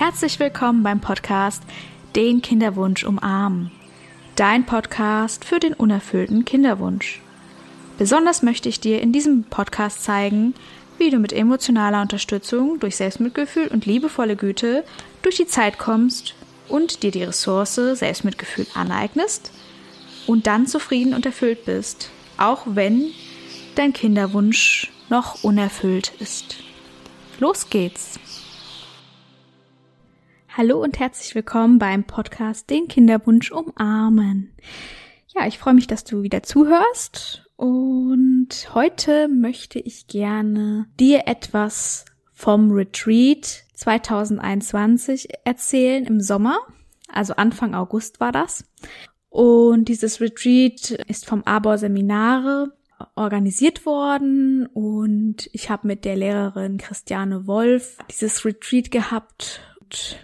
Herzlich willkommen beim Podcast Den Kinderwunsch umarmen. Dein Podcast für den unerfüllten Kinderwunsch. Besonders möchte ich dir in diesem Podcast zeigen, wie du mit emotionaler Unterstützung durch Selbstmitgefühl und liebevolle Güte durch die Zeit kommst und dir die Ressource Selbstmitgefühl aneignest und dann zufrieden und erfüllt bist, auch wenn dein Kinderwunsch noch unerfüllt ist. Los geht's! Hallo und herzlich willkommen beim Podcast Den Kinderwunsch umarmen. Ja, ich freue mich, dass du wieder zuhörst und heute möchte ich gerne dir etwas vom Retreat 2021 erzählen im Sommer. Also Anfang August war das. Und dieses Retreat ist vom Arbor Seminare organisiert worden und ich habe mit der Lehrerin Christiane Wolf dieses Retreat gehabt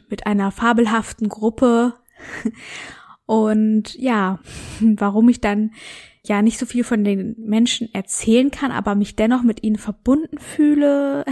mit einer fabelhaften Gruppe. Und ja, warum ich dann ja nicht so viel von den Menschen erzählen kann, aber mich dennoch mit ihnen verbunden fühle,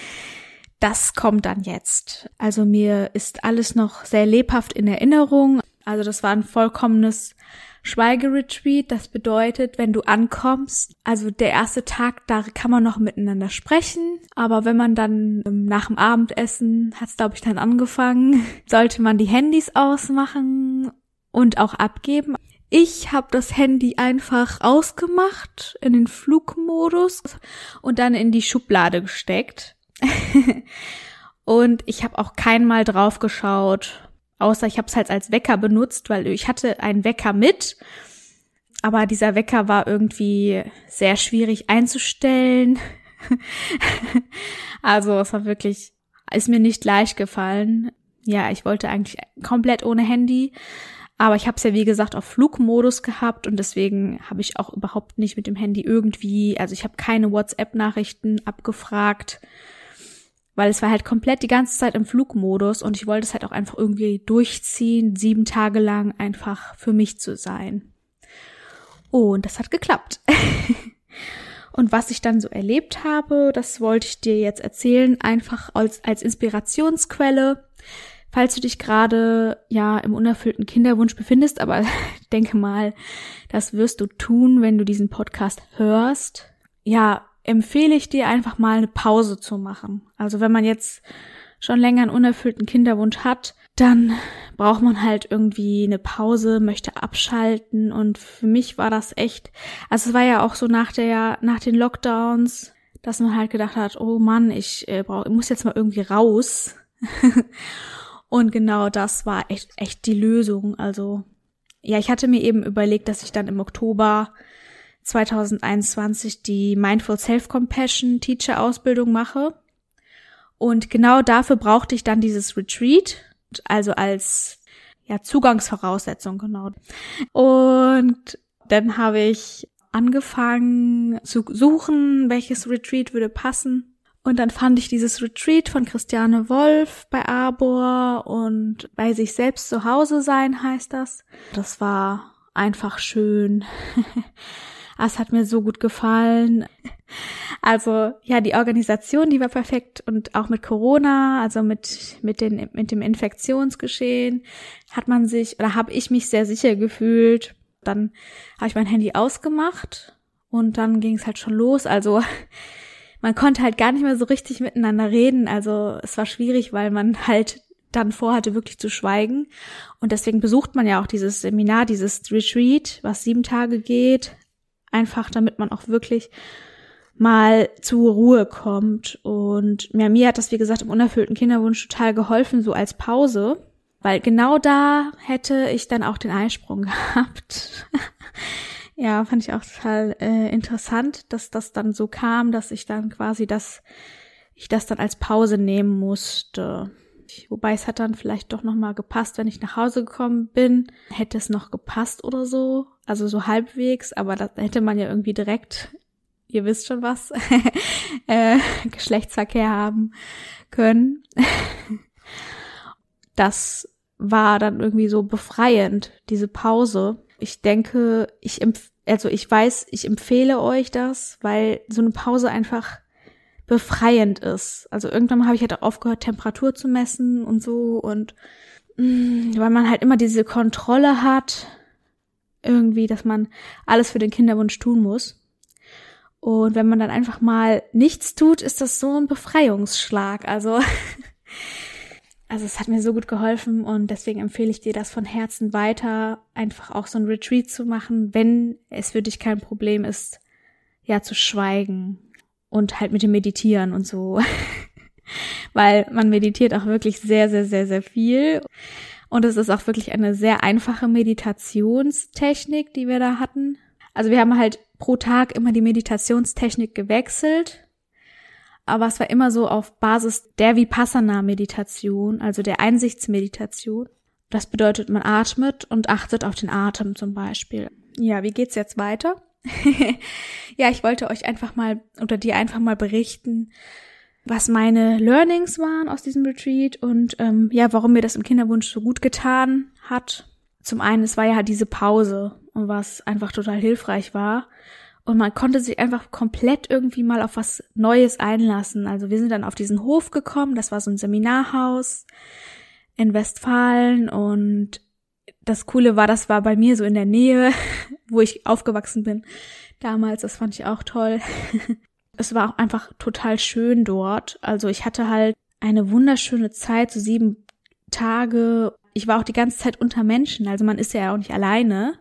das kommt dann jetzt. Also mir ist alles noch sehr lebhaft in Erinnerung. Also das war ein vollkommenes Schweigeretreat. Das bedeutet, wenn du ankommst, also der erste Tag, da kann man noch miteinander sprechen. Aber wenn man dann ähm, nach dem Abendessen, hat es glaube ich dann angefangen, sollte man die Handys ausmachen und auch abgeben. Ich habe das Handy einfach ausgemacht in den Flugmodus und dann in die Schublade gesteckt. und ich habe auch keinmal drauf geschaut, außer ich habe es halt als Wecker benutzt, weil ich hatte einen Wecker mit, aber dieser Wecker war irgendwie sehr schwierig einzustellen. also es war wirklich, ist mir nicht leicht gefallen. Ja, ich wollte eigentlich komplett ohne Handy, aber ich habe es ja wie gesagt auf Flugmodus gehabt und deswegen habe ich auch überhaupt nicht mit dem Handy irgendwie, also ich habe keine WhatsApp-Nachrichten abgefragt weil es war halt komplett die ganze Zeit im Flugmodus und ich wollte es halt auch einfach irgendwie durchziehen, sieben Tage lang einfach für mich zu sein. Und das hat geklappt. und was ich dann so erlebt habe, das wollte ich dir jetzt erzählen, einfach als, als Inspirationsquelle. Falls du dich gerade ja im unerfüllten Kinderwunsch befindest, aber denke mal, das wirst du tun, wenn du diesen Podcast hörst. Ja, empfehle ich dir einfach mal eine Pause zu machen. Also wenn man jetzt schon länger einen unerfüllten Kinderwunsch hat, dann braucht man halt irgendwie eine Pause, möchte abschalten und für mich war das echt, also es war ja auch so nach der nach den Lockdowns, dass man halt gedacht hat, oh Mann, ich, äh, brauch, ich muss jetzt mal irgendwie raus. und genau das war echt echt die Lösung, also ja, ich hatte mir eben überlegt, dass ich dann im Oktober 2021 die Mindful Self-Compassion Teacher Ausbildung mache. Und genau dafür brauchte ich dann dieses Retreat, also als ja, Zugangsvoraussetzung, genau. Und dann habe ich angefangen zu suchen, welches Retreat würde passen. Und dann fand ich dieses Retreat von Christiane Wolf bei Arbor und bei sich selbst zu Hause sein heißt das. Das war einfach schön. Ah, es hat mir so gut gefallen. Also ja, die Organisation, die war perfekt und auch mit Corona, also mit mit den mit dem Infektionsgeschehen, hat man sich oder habe ich mich sehr sicher gefühlt. Dann habe ich mein Handy ausgemacht und dann ging es halt schon los. Also man konnte halt gar nicht mehr so richtig miteinander reden. Also es war schwierig, weil man halt dann vorhatte, wirklich zu schweigen. Und deswegen besucht man ja auch dieses Seminar, dieses Retreat, was sieben Tage geht, Einfach damit man auch wirklich mal zur Ruhe kommt. Und ja, mir hat das, wie gesagt, im unerfüllten Kinderwunsch total geholfen, so als Pause. Weil genau da hätte ich dann auch den Eisprung gehabt. ja, fand ich auch total äh, interessant, dass das dann so kam, dass ich dann quasi das, ich das dann als Pause nehmen musste. Wobei es hat dann vielleicht doch nochmal gepasst, wenn ich nach Hause gekommen bin. Hätte es noch gepasst oder so. Also so halbwegs, aber da hätte man ja irgendwie direkt, ihr wisst schon was, äh, Geschlechtsverkehr haben können. das war dann irgendwie so befreiend, diese Pause. Ich denke, ich empf also ich weiß, ich empfehle euch das, weil so eine Pause einfach befreiend ist. Also irgendwann habe ich halt auch aufgehört, Temperatur zu messen und so und mh, mm, weil man halt immer diese Kontrolle hat, irgendwie, dass man alles für den Kinderwunsch tun muss. Und wenn man dann einfach mal nichts tut, ist das so ein Befreiungsschlag. Also, also es hat mir so gut geholfen und deswegen empfehle ich dir das von Herzen weiter, einfach auch so ein Retreat zu machen, wenn es für dich kein Problem ist, ja, zu schweigen und halt mit dem Meditieren und so. Weil man meditiert auch wirklich sehr, sehr, sehr, sehr viel. Und es ist auch wirklich eine sehr einfache Meditationstechnik, die wir da hatten. Also wir haben halt pro Tag immer die Meditationstechnik gewechselt. Aber es war immer so auf Basis der Vipassana-Meditation, also der Einsichtsmeditation. Das bedeutet, man atmet und achtet auf den Atem zum Beispiel. Ja, wie geht's jetzt weiter? ja, ich wollte euch einfach mal oder dir einfach mal berichten, was meine Learnings waren aus diesem Retreat und ähm, ja, warum mir das im Kinderwunsch so gut getan hat. Zum einen, es war ja diese Pause und was einfach total hilfreich war. Und man konnte sich einfach komplett irgendwie mal auf was Neues einlassen. Also wir sind dann auf diesen Hof gekommen, das war so ein Seminarhaus in Westfalen und das Coole war, das war bei mir so in der Nähe, wo ich aufgewachsen bin damals. Das fand ich auch toll. es war auch einfach total schön dort. Also ich hatte halt eine wunderschöne Zeit, so sieben Tage. Ich war auch die ganze Zeit unter Menschen, also man ist ja auch nicht alleine.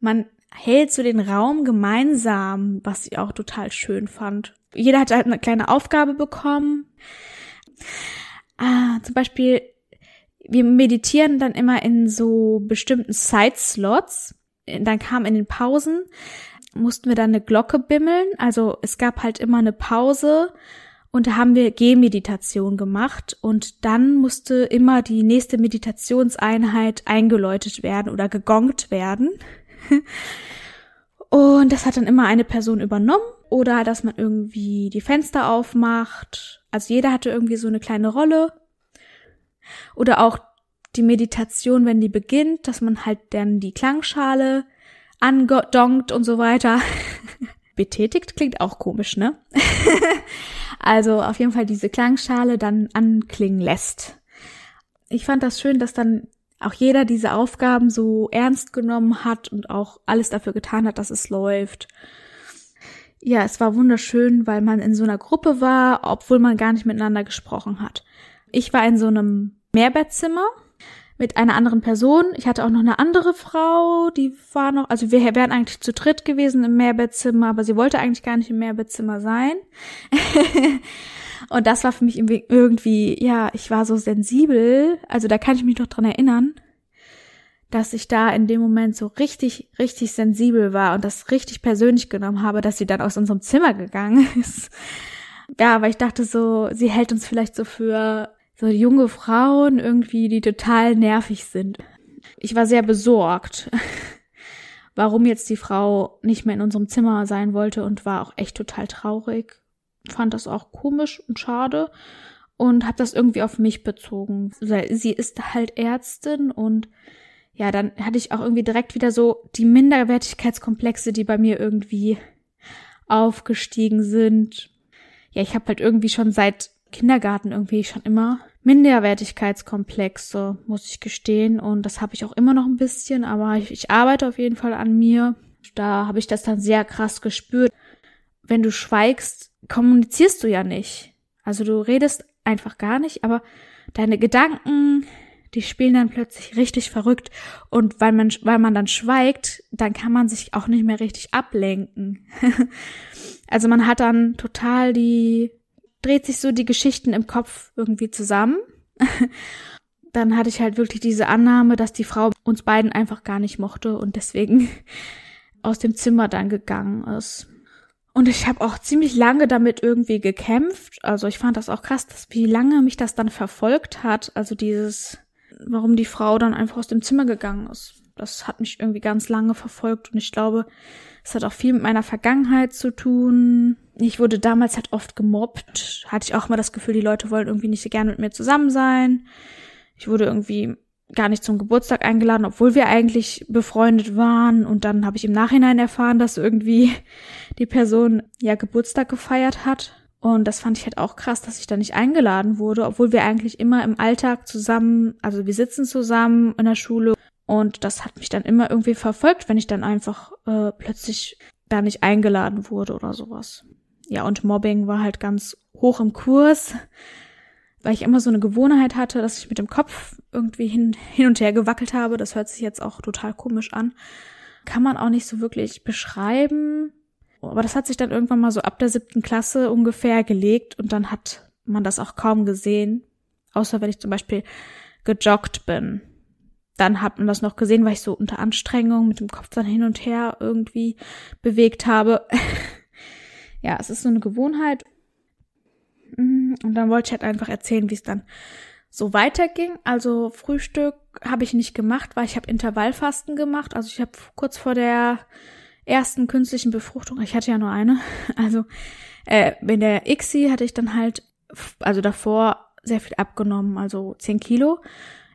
Man hält so den Raum gemeinsam, was ich auch total schön fand. Jeder hat halt eine kleine Aufgabe bekommen. Ah, zum Beispiel, wir meditieren dann immer in so bestimmten Side-Slots. Dann kam in den Pausen mussten wir dann eine Glocke bimmeln. Also es gab halt immer eine Pause und da haben wir Gehmeditation gemacht und dann musste immer die nächste Meditationseinheit eingeläutet werden oder gegongt werden. Und das hat dann immer eine Person übernommen oder dass man irgendwie die Fenster aufmacht. Also jeder hatte irgendwie so eine kleine Rolle. Oder auch die Meditation, wenn die beginnt, dass man halt dann die Klangschale angedonkt und so weiter. Betätigt klingt auch komisch, ne? also auf jeden Fall diese Klangschale dann anklingen lässt. Ich fand das schön, dass dann auch jeder diese Aufgaben so ernst genommen hat und auch alles dafür getan hat, dass es läuft. Ja, es war wunderschön, weil man in so einer Gruppe war, obwohl man gar nicht miteinander gesprochen hat. Ich war in so einem Mehrbettzimmer mit einer anderen Person. Ich hatte auch noch eine andere Frau, die war noch, also wir wären eigentlich zu dritt gewesen im Mehrbettzimmer, aber sie wollte eigentlich gar nicht im Mehrbettzimmer sein. Und das war für mich irgendwie, ja, ich war so sensibel, also da kann ich mich noch dran erinnern, dass ich da in dem Moment so richtig, richtig sensibel war und das richtig persönlich genommen habe, dass sie dann aus unserem Zimmer gegangen ist. Ja, aber ich dachte so, sie hält uns vielleicht so für so junge Frauen irgendwie, die total nervig sind. Ich war sehr besorgt, warum jetzt die Frau nicht mehr in unserem Zimmer sein wollte und war auch echt total traurig. Fand das auch komisch und schade und habe das irgendwie auf mich bezogen. Sie ist halt Ärztin und ja, dann hatte ich auch irgendwie direkt wieder so die Minderwertigkeitskomplexe, die bei mir irgendwie aufgestiegen sind. Ja, ich habe halt irgendwie schon seit Kindergarten irgendwie schon immer Minderwertigkeitskomplexe, muss ich gestehen. Und das habe ich auch immer noch ein bisschen, aber ich, ich arbeite auf jeden Fall an mir. Da habe ich das dann sehr krass gespürt. Wenn du schweigst, kommunizierst du ja nicht. Also du redest einfach gar nicht, aber deine Gedanken, die spielen dann plötzlich richtig verrückt. Und weil man, weil man dann schweigt, dann kann man sich auch nicht mehr richtig ablenken. also man hat dann total die dreht sich so die Geschichten im Kopf irgendwie zusammen. Dann hatte ich halt wirklich diese Annahme, dass die Frau uns beiden einfach gar nicht mochte und deswegen aus dem Zimmer dann gegangen ist. Und ich habe auch ziemlich lange damit irgendwie gekämpft. Also ich fand das auch krass, dass wie lange mich das dann verfolgt hat. Also dieses, warum die Frau dann einfach aus dem Zimmer gegangen ist. Das hat mich irgendwie ganz lange verfolgt und ich glaube, es hat auch viel mit meiner Vergangenheit zu tun. Ich wurde damals halt oft gemobbt. Hatte ich auch mal das Gefühl, die Leute wollen irgendwie nicht so gerne mit mir zusammen sein. Ich wurde irgendwie gar nicht zum Geburtstag eingeladen, obwohl wir eigentlich befreundet waren. Und dann habe ich im Nachhinein erfahren, dass irgendwie die Person ja Geburtstag gefeiert hat. Und das fand ich halt auch krass, dass ich da nicht eingeladen wurde, obwohl wir eigentlich immer im Alltag zusammen, also wir sitzen zusammen in der Schule und das hat mich dann immer irgendwie verfolgt, wenn ich dann einfach äh, plötzlich da nicht eingeladen wurde oder sowas. Ja, und Mobbing war halt ganz hoch im Kurs, weil ich immer so eine Gewohnheit hatte, dass ich mit dem Kopf irgendwie hin, hin und her gewackelt habe. Das hört sich jetzt auch total komisch an. Kann man auch nicht so wirklich beschreiben aber das hat sich dann irgendwann mal so ab der siebten Klasse ungefähr gelegt und dann hat man das auch kaum gesehen. Außer wenn ich zum Beispiel gejoggt bin. Dann hat man das noch gesehen, weil ich so unter Anstrengung mit dem Kopf dann hin und her irgendwie bewegt habe. ja, es ist so eine Gewohnheit. Mhm, und dann wollte ich halt einfach erzählen, wie es dann so weiterging. Also Frühstück habe ich nicht gemacht, weil ich habe Intervallfasten gemacht. Also ich habe kurz vor der ersten künstlichen Befruchtung, ich hatte ja nur eine, also äh, in der ICSI hatte ich dann halt, also davor sehr viel abgenommen, also 10 Kilo,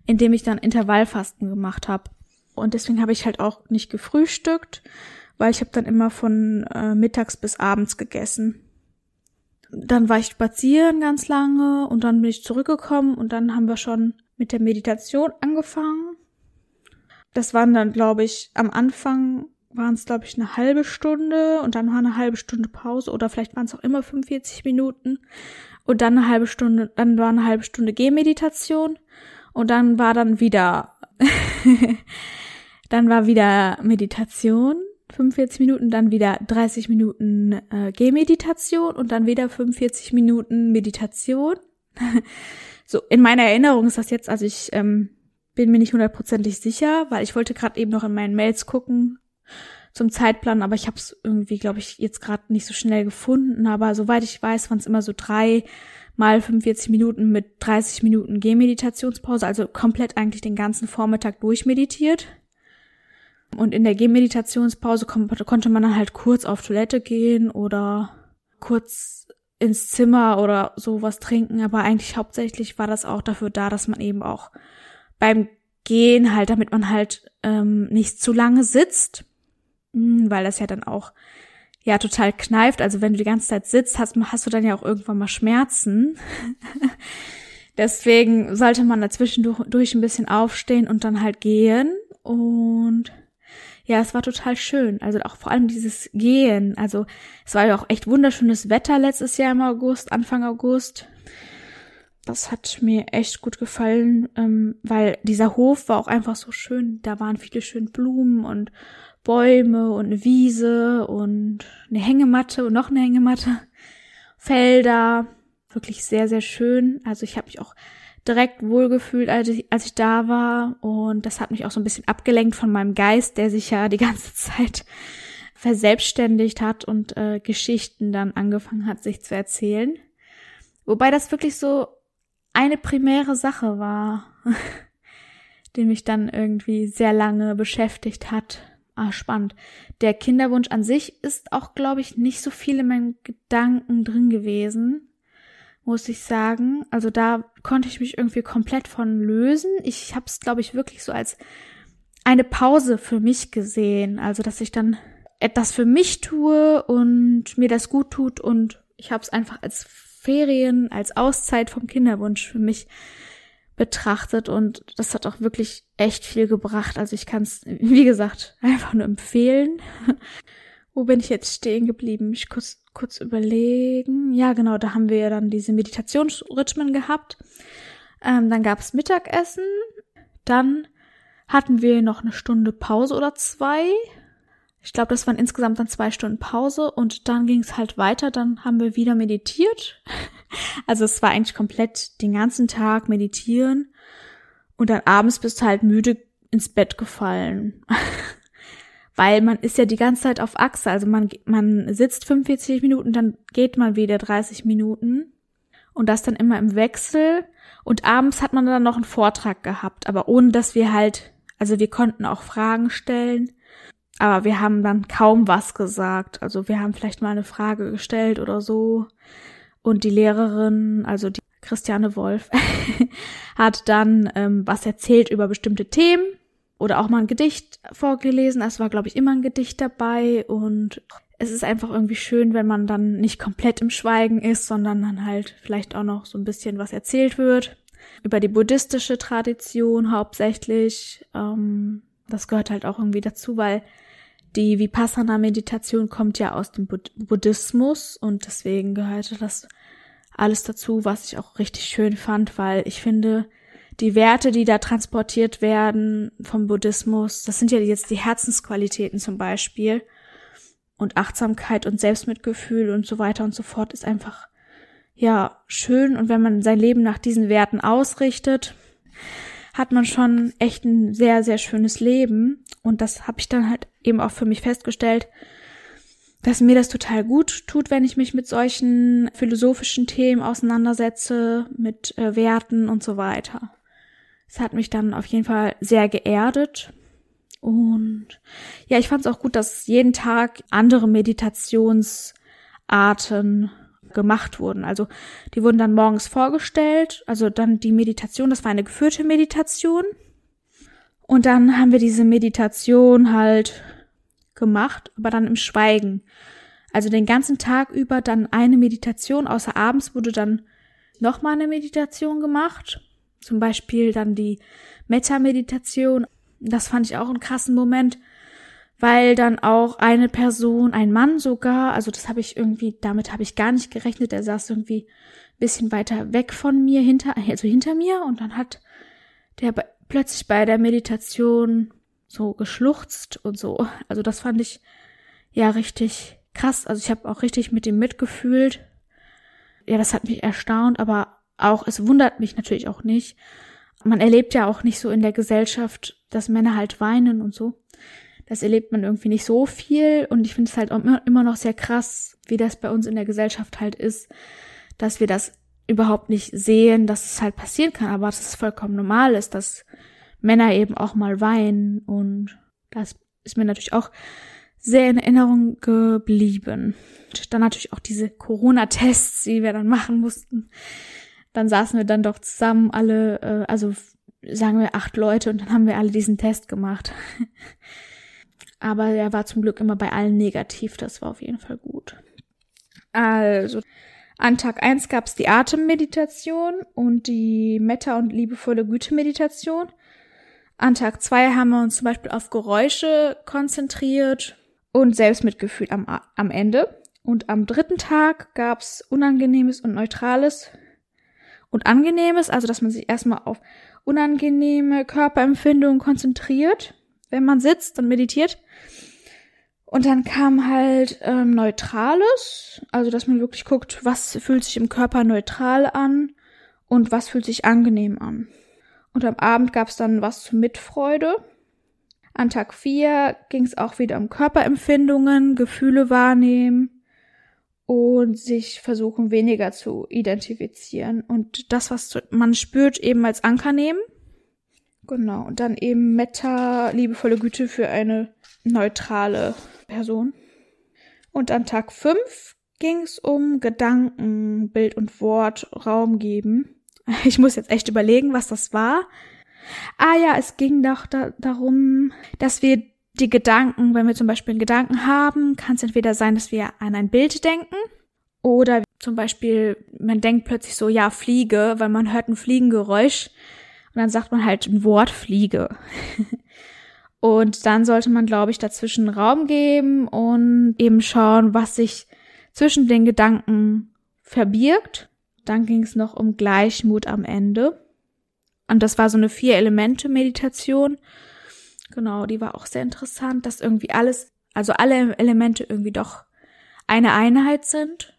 indem ich dann Intervallfasten gemacht habe. Und deswegen habe ich halt auch nicht gefrühstückt, weil ich habe dann immer von äh, mittags bis abends gegessen. Dann war ich spazieren ganz lange und dann bin ich zurückgekommen und dann haben wir schon mit der Meditation angefangen. Das waren dann, glaube ich, am Anfang waren es, glaube ich, eine halbe Stunde und dann war eine halbe Stunde Pause oder vielleicht waren es auch immer 45 Minuten und dann eine halbe Stunde, dann war eine halbe Stunde Gehmeditation und dann war dann wieder, dann war wieder Meditation, 45 Minuten, dann wieder 30 Minuten äh, Gehmeditation und dann wieder 45 Minuten Meditation. so, in meiner Erinnerung ist das jetzt, also ich ähm, bin mir nicht hundertprozentig sicher, weil ich wollte gerade eben noch in meinen Mails gucken, zum Zeitplan, aber ich habe es irgendwie, glaube ich, jetzt gerade nicht so schnell gefunden. Aber soweit ich weiß, waren es immer so drei mal 45 Minuten mit 30 Minuten Gehmeditationspause, also komplett eigentlich den ganzen Vormittag durchmeditiert. Und in der Gehmeditationspause konnte man dann halt kurz auf Toilette gehen oder kurz ins Zimmer oder sowas trinken, aber eigentlich hauptsächlich war das auch dafür da, dass man eben auch beim Gehen halt, damit man halt ähm, nicht zu lange sitzt weil das ja dann auch ja total kneift. Also wenn du die ganze Zeit sitzt, hast, hast du dann ja auch irgendwann mal Schmerzen. Deswegen sollte man dazwischen durch ein bisschen aufstehen und dann halt gehen. Und ja, es war total schön. Also auch vor allem dieses Gehen. Also es war ja auch echt wunderschönes Wetter letztes Jahr im August, Anfang August. Das hat mir echt gut gefallen, ähm, weil dieser Hof war auch einfach so schön. Da waren viele schöne Blumen und Bäume und eine Wiese und eine Hängematte und noch eine Hängematte, Felder, wirklich sehr, sehr schön. Also ich habe mich auch direkt wohlgefühlt, als ich, als ich da war und das hat mich auch so ein bisschen abgelenkt von meinem Geist, der sich ja die ganze Zeit verselbstständigt hat und äh, Geschichten dann angefangen hat, sich zu erzählen. Wobei das wirklich so eine primäre Sache war, die mich dann irgendwie sehr lange beschäftigt hat. Ah, spannend. Der Kinderwunsch an sich ist auch, glaube ich, nicht so viel in meinen Gedanken drin gewesen, muss ich sagen. Also da konnte ich mich irgendwie komplett von lösen. Ich habe es, glaube ich, wirklich so als eine Pause für mich gesehen. Also, dass ich dann etwas für mich tue und mir das gut tut und ich habe es einfach als Ferien, als Auszeit vom Kinderwunsch für mich betrachtet und das hat auch wirklich echt viel gebracht. Also ich kann es, wie gesagt, einfach nur empfehlen. Wo bin ich jetzt stehen geblieben? Ich kurz, kurz überlegen. Ja, genau, da haben wir ja dann diese Meditationsrhythmen gehabt. Ähm, dann gab's Mittagessen. Dann hatten wir noch eine Stunde Pause oder zwei. Ich glaube, das waren insgesamt dann zwei Stunden Pause und dann ging es halt weiter. Dann haben wir wieder meditiert. Also es war eigentlich komplett den ganzen Tag meditieren und dann abends bist du halt müde ins Bett gefallen. Weil man ist ja die ganze Zeit auf Achse. Also man, man sitzt 45 Minuten, dann geht man wieder 30 Minuten. Und das dann immer im Wechsel. Und abends hat man dann noch einen Vortrag gehabt. Aber ohne dass wir halt, also wir konnten auch Fragen stellen. Aber wir haben dann kaum was gesagt. Also wir haben vielleicht mal eine Frage gestellt oder so. Und die Lehrerin, also die Christiane Wolf, hat dann ähm, was erzählt über bestimmte Themen oder auch mal ein Gedicht vorgelesen. Es war, glaube ich, immer ein Gedicht dabei und es ist einfach irgendwie schön, wenn man dann nicht komplett im Schweigen ist, sondern dann halt vielleicht auch noch so ein bisschen was erzählt wird. Über die buddhistische Tradition hauptsächlich. Ähm, das gehört halt auch irgendwie dazu, weil die Vipassana-Meditation kommt ja aus dem Buddhismus und deswegen gehörte das alles dazu, was ich auch richtig schön fand, weil ich finde, die Werte, die da transportiert werden vom Buddhismus, das sind ja jetzt die Herzensqualitäten zum Beispiel. Und Achtsamkeit und Selbstmitgefühl und so weiter und so fort ist einfach, ja, schön. Und wenn man sein Leben nach diesen Werten ausrichtet, hat man schon echt ein sehr, sehr schönes Leben. Und das habe ich dann halt eben auch für mich festgestellt, dass mir das total gut tut, wenn ich mich mit solchen philosophischen Themen auseinandersetze, mit äh, Werten und so weiter. Es hat mich dann auf jeden Fall sehr geerdet. Und ja, ich fand es auch gut, dass jeden Tag andere Meditationsarten gemacht wurden. Also die wurden dann morgens vorgestellt. Also dann die Meditation, das war eine geführte Meditation. Und dann haben wir diese Meditation halt gemacht, aber dann im Schweigen. Also den ganzen Tag über dann eine Meditation, außer abends wurde dann nochmal eine Meditation gemacht. Zum Beispiel dann die Metta-Meditation. Das fand ich auch einen krassen Moment, weil dann auch eine Person, ein Mann sogar, also das habe ich irgendwie, damit habe ich gar nicht gerechnet, der saß irgendwie ein bisschen weiter weg von mir, hinter, also hinter mir und dann hat der plötzlich bei der Meditation so geschluchzt und so. Also das fand ich ja richtig krass. Also ich habe auch richtig mit ihm mitgefühlt. Ja, das hat mich erstaunt, aber auch, es wundert mich natürlich auch nicht. Man erlebt ja auch nicht so in der Gesellschaft, dass Männer halt weinen und so. Das erlebt man irgendwie nicht so viel und ich finde es halt auch immer noch sehr krass, wie das bei uns in der Gesellschaft halt ist, dass wir das überhaupt nicht sehen, dass es halt passieren kann, aber dass es vollkommen normal ist, dass Männer eben auch mal weinen und das ist mir natürlich auch sehr in Erinnerung geblieben. Und dann natürlich auch diese Corona-Tests, die wir dann machen mussten. Dann saßen wir dann doch zusammen alle, äh, also sagen wir acht Leute und dann haben wir alle diesen Test gemacht. Aber er war zum Glück immer bei allen negativ, das war auf jeden Fall gut. Also, an Tag eins gab es die Atemmeditation und die Metta- und liebevolle Güte-Meditation. An Tag zwei haben wir uns zum Beispiel auf Geräusche konzentriert und Selbstmitgefühl am, am Ende. Und am dritten Tag gab's Unangenehmes und Neutrales und Angenehmes, also dass man sich erstmal auf unangenehme Körperempfindungen konzentriert, wenn man sitzt und meditiert. Und dann kam halt ähm, Neutrales, also dass man wirklich guckt, was fühlt sich im Körper neutral an und was fühlt sich angenehm an. Und am Abend gab es dann was zur Mitfreude. An Tag 4 ging es auch wieder um Körperempfindungen, Gefühle wahrnehmen und sich versuchen weniger zu identifizieren und das, was man spürt, eben als Anker nehmen. Genau, und dann eben Metta, liebevolle Güte für eine neutrale Person. Und an Tag 5 ging es um Gedanken, Bild und Wort Raum geben. Ich muss jetzt echt überlegen, was das war. Ah ja, es ging doch da, darum, dass wir die Gedanken, wenn wir zum Beispiel einen Gedanken haben, kann es entweder sein, dass wir an ein Bild denken oder zum Beispiel, man denkt plötzlich so, ja, Fliege, weil man hört ein Fliegengeräusch und dann sagt man halt ein Wort Fliege. und dann sollte man, glaube ich, dazwischen Raum geben und eben schauen, was sich zwischen den Gedanken verbirgt dann ging es noch um Gleichmut am Ende. Und das war so eine Vier-Elemente-Meditation. Genau, die war auch sehr interessant, dass irgendwie alles, also alle Elemente irgendwie doch eine Einheit sind.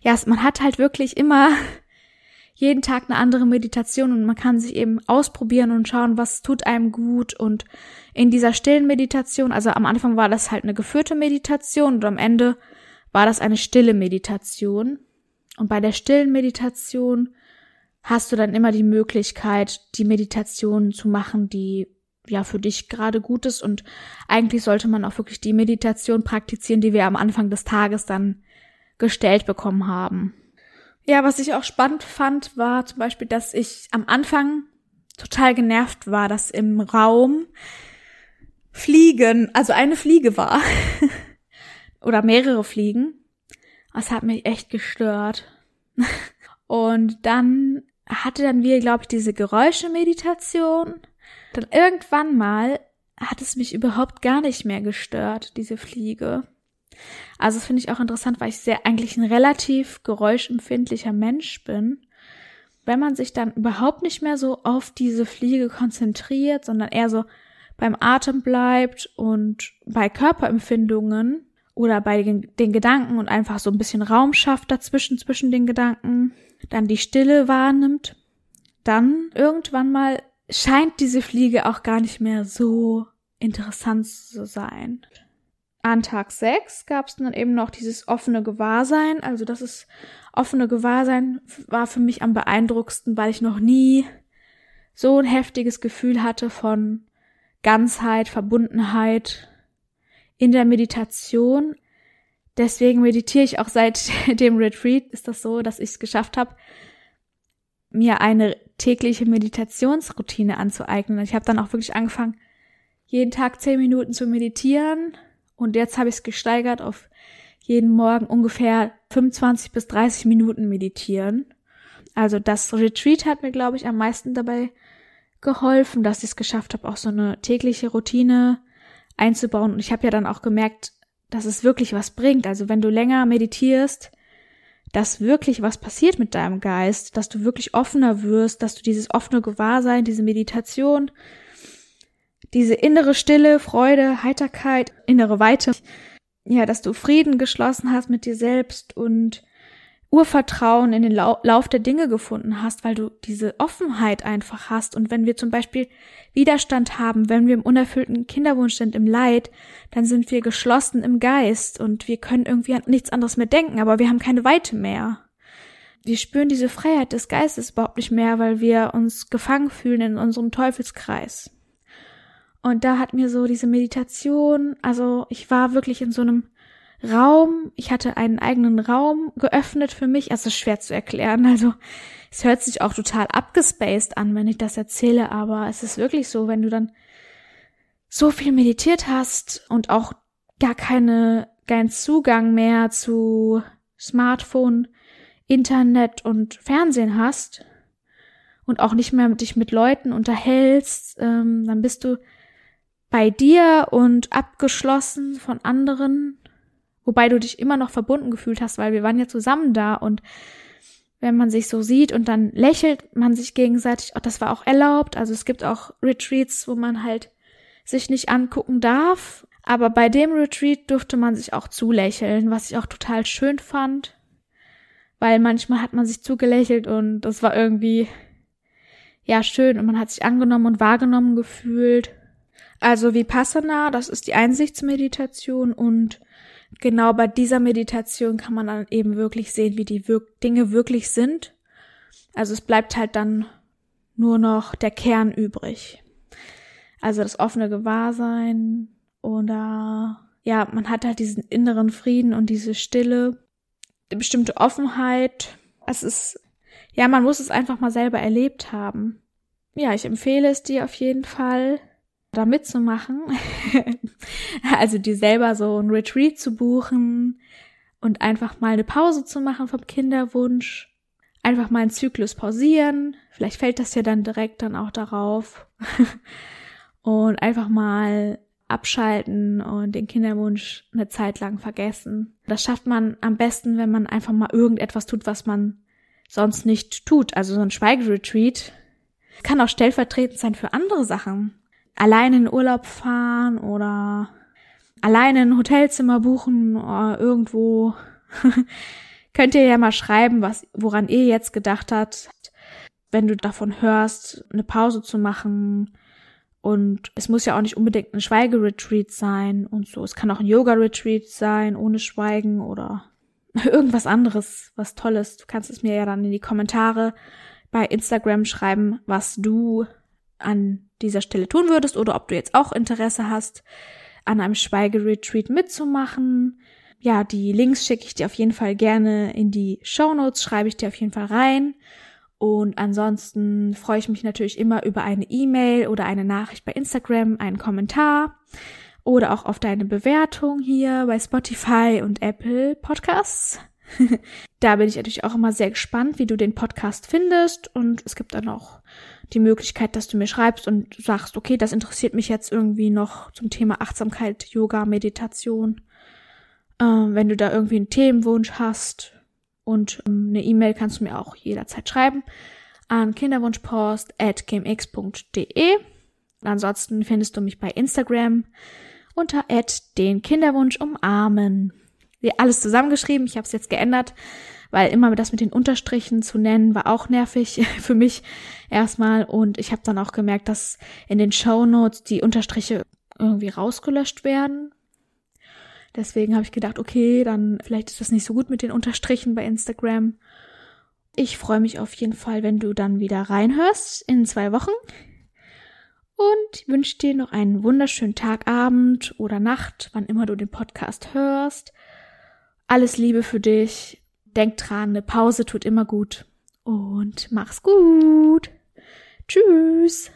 Ja, man hat halt wirklich immer jeden Tag eine andere Meditation und man kann sich eben ausprobieren und schauen, was tut einem gut. Und in dieser stillen Meditation, also am Anfang war das halt eine geführte Meditation und am Ende war das eine stille Meditation. Und bei der stillen Meditation hast du dann immer die Möglichkeit, die Meditation zu machen, die ja für dich gerade gut ist. Und eigentlich sollte man auch wirklich die Meditation praktizieren, die wir am Anfang des Tages dann gestellt bekommen haben. Ja, was ich auch spannend fand, war zum Beispiel, dass ich am Anfang total genervt war, dass im Raum Fliegen, also eine Fliege war. oder mehrere Fliegen. Das hat mich echt gestört. Und dann hatte dann wir, glaube ich, diese Geräuschemeditation. Dann irgendwann mal hat es mich überhaupt gar nicht mehr gestört, diese Fliege. Also das finde ich auch interessant, weil ich sehr eigentlich ein relativ geräuschempfindlicher Mensch bin. Wenn man sich dann überhaupt nicht mehr so auf diese Fliege konzentriert, sondern eher so beim Atem bleibt und bei Körperempfindungen oder bei den, den Gedanken und einfach so ein bisschen Raum schafft dazwischen, zwischen den Gedanken, dann die Stille wahrnimmt, dann irgendwann mal scheint diese Fliege auch gar nicht mehr so interessant zu sein. An Tag 6 gab es dann eben noch dieses offene Gewahrsein. Also das ist offene Gewahrsein war für mich am beeindruckendsten, weil ich noch nie so ein heftiges Gefühl hatte von Ganzheit, Verbundenheit in der Meditation. Deswegen meditiere ich auch seit dem Retreat. Ist das so, dass ich es geschafft habe, mir eine tägliche Meditationsroutine anzueignen. Ich habe dann auch wirklich angefangen, jeden Tag zehn Minuten zu meditieren. Und jetzt habe ich es gesteigert auf jeden Morgen ungefähr 25 bis 30 Minuten meditieren. Also das Retreat hat mir, glaube ich, am meisten dabei geholfen, dass ich es geschafft habe, auch so eine tägliche Routine einzubauen. Und ich habe ja dann auch gemerkt, dass es wirklich was bringt. Also wenn du länger meditierst, dass wirklich was passiert mit deinem Geist, dass du wirklich offener wirst, dass du dieses offene Gewahrsein, diese Meditation, diese innere Stille, Freude, Heiterkeit, innere Weite, ja, dass du Frieden geschlossen hast mit dir selbst und Urvertrauen in den Lau Lauf der Dinge gefunden hast, weil du diese Offenheit einfach hast. Und wenn wir zum Beispiel Widerstand haben, wenn wir im unerfüllten Kinderwunsch sind, im Leid, dann sind wir geschlossen im Geist und wir können irgendwie an nichts anderes mehr denken, aber wir haben keine Weite mehr. Wir spüren diese Freiheit des Geistes überhaupt nicht mehr, weil wir uns gefangen fühlen in unserem Teufelskreis. Und da hat mir so diese Meditation, also ich war wirklich in so einem Raum, ich hatte einen eigenen Raum geöffnet für mich, also schwer zu erklären, also es hört sich auch total abgespaced an, wenn ich das erzähle, aber es ist wirklich so, wenn du dann so viel meditiert hast und auch gar keine, keinen Zugang mehr zu Smartphone, Internet und Fernsehen hast und auch nicht mehr dich mit Leuten unterhältst, ähm, dann bist du bei dir und abgeschlossen von anderen, wobei du dich immer noch verbunden gefühlt hast, weil wir waren ja zusammen da und wenn man sich so sieht und dann lächelt man sich gegenseitig, oh, das war auch erlaubt. Also es gibt auch Retreats, wo man halt sich nicht angucken darf. Aber bei dem Retreat durfte man sich auch zulächeln, was ich auch total schön fand. Weil manchmal hat man sich zugelächelt und das war irgendwie, ja, schön und man hat sich angenommen und wahrgenommen gefühlt. Also Vipassana, das ist die Einsichtsmeditation und genau bei dieser Meditation kann man dann eben wirklich sehen, wie die Wir Dinge wirklich sind. Also es bleibt halt dann nur noch der Kern übrig. Also das offene Gewahrsein oder ja, man hat halt diesen inneren Frieden und diese Stille, eine bestimmte Offenheit. Es ist, ja, man muss es einfach mal selber erlebt haben. Ja, ich empfehle es dir auf jeden Fall da mitzumachen. also dir selber so ein Retreat zu buchen und einfach mal eine Pause zu machen vom Kinderwunsch. Einfach mal einen Zyklus pausieren. Vielleicht fällt das ja dann direkt dann auch darauf. und einfach mal abschalten und den Kinderwunsch eine Zeit lang vergessen. Das schafft man am besten, wenn man einfach mal irgendetwas tut, was man sonst nicht tut. Also so ein Schweigeretreat kann auch stellvertretend sein für andere Sachen alleine in Urlaub fahren oder alleine ein Hotelzimmer buchen oder irgendwo. Könnt ihr ja mal schreiben, was, woran ihr jetzt gedacht habt, wenn du davon hörst, eine Pause zu machen. Und es muss ja auch nicht unbedingt ein Schweigeretreat sein und so. Es kann auch ein Yoga-Retreat sein, ohne Schweigen oder irgendwas anderes, was Tolles. Du kannst es mir ja dann in die Kommentare bei Instagram schreiben, was du an dieser Stelle tun würdest oder ob du jetzt auch Interesse hast, an einem Schweigeretreat mitzumachen. Ja, die Links schicke ich dir auf jeden Fall gerne in die Show Notes, schreibe ich dir auf jeden Fall rein. Und ansonsten freue ich mich natürlich immer über eine E-Mail oder eine Nachricht bei Instagram, einen Kommentar. oder auch auf deine Bewertung hier bei Spotify und Apple Podcasts. da bin ich natürlich auch immer sehr gespannt, wie du den Podcast findest. Und es gibt dann auch die Möglichkeit, dass du mir schreibst und sagst, okay, das interessiert mich jetzt irgendwie noch zum Thema Achtsamkeit, Yoga, Meditation. Äh, wenn du da irgendwie einen Themenwunsch hast und ähm, eine E-Mail kannst du mir auch jederzeit schreiben an kinderwunschpost at Ansonsten findest du mich bei Instagram unter den Kinderwunsch umarmen alles zusammengeschrieben. Ich habe es jetzt geändert, weil immer das mit den Unterstrichen zu nennen war auch nervig für mich erstmal. Und ich habe dann auch gemerkt, dass in den Show Notes die Unterstriche irgendwie rausgelöscht werden. Deswegen habe ich gedacht, okay, dann vielleicht ist das nicht so gut mit den Unterstrichen bei Instagram. Ich freue mich auf jeden Fall, wenn du dann wieder reinhörst in zwei Wochen. Und wünsche dir noch einen wunderschönen Tag, Abend oder Nacht, wann immer du den Podcast hörst. Alles Liebe für dich. Denk dran, eine Pause tut immer gut. Und mach's gut. Tschüss.